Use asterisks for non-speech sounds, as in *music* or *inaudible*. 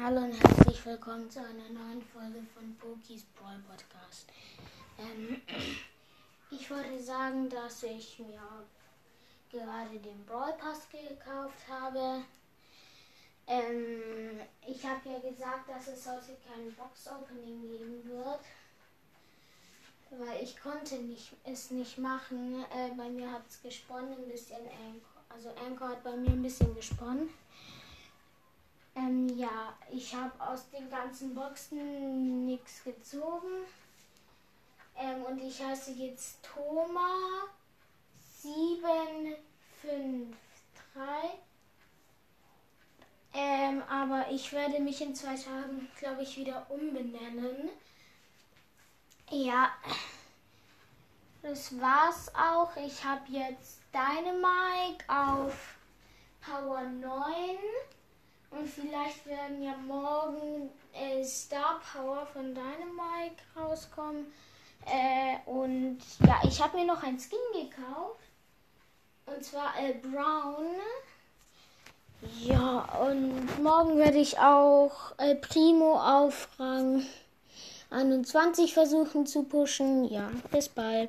Hallo und herzlich willkommen zu einer neuen Folge von Pokis Brawl Podcast. Ähm, *clears throat* ich wollte sagen, dass ich mir gerade den Brawl Pass gekauft habe. Ähm, ich habe ja gesagt, dass es heute kein Box Opening geben wird, weil ich konnte nicht, es nicht machen. Äh, bei mir hat es gesponnen ein bisschen. Also Anchor hat bei mir ein bisschen gesponnen. Ähm, ja, ich habe aus den ganzen Boxen nichts gezogen. Ähm, und ich heiße jetzt Thomas 753. Ähm, aber ich werde mich in zwei Tagen, glaube ich, wieder umbenennen. Ja, das war's auch. Ich habe jetzt Dynamike auf Power 9. Vielleicht werden ja morgen äh, Star Power von Dynamite rauskommen. Äh, und ja, ich habe mir noch ein Skin gekauft. Und zwar äh, Brown. Ja, und morgen werde ich auch äh, Primo auf Rang 21 versuchen zu pushen. Ja, bis bald.